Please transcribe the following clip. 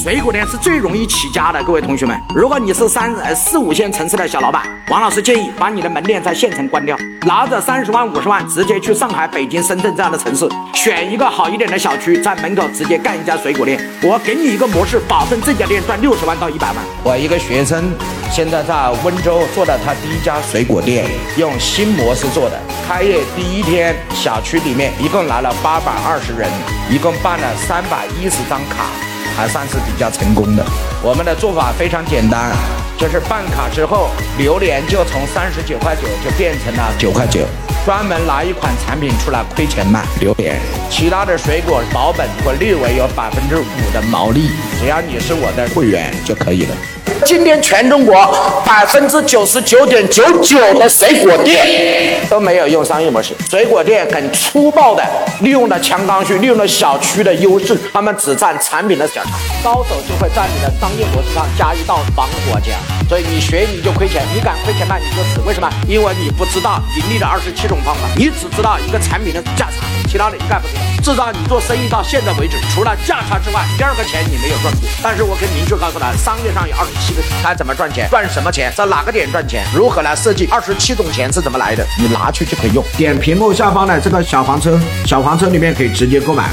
水果店是最容易起家的，各位同学们。如果你是三呃四五线城市的小老板，王老师建议把你的门店在县城关掉，拿着三十万五十万直接去上海、北京、深圳这样的城市，选一个好一点的小区，在门口直接干一家水果店。我给你一个模式，保证这家店赚六十万到一百万。我一个学生现在在温州做的他第一家水果店，用新模式做的。开业第一天，小区里面一共来了八百二十人，一共办了三百一十张卡，还算是比较成功的。我们的做法非常简单，就是办卡之后，榴莲就从三十九块九就变成了九块九，专门拿一款产品出来亏钱卖榴莲，其他的水果保本或略微有百分之五的毛利，只要你是我的会员就可以了。今天全中国百分之九十九点九九的水果店都没有用商业模式，水果店很粗暴的利用了强刚需，利用了小区的优势，他们只占产品的小差，高手就会在你的商业模式上加一道防火墙，所以你学你就亏钱，你敢亏钱卖你就死，为什么？因为你不知道盈利的二十七种方法，你只知道一个产品的价差，其他的一概不知。至少你做生意到现在为止，除了价差之外，第二个钱你没有赚过。但是我可以明确告诉他，商业上有二十七个该怎么赚钱，赚什么钱，在哪个点赚钱，如何来设计二十七种钱是怎么来的，你拿去就可以用。点屏幕下方的这个小黄车，小黄车里面可以直接购买。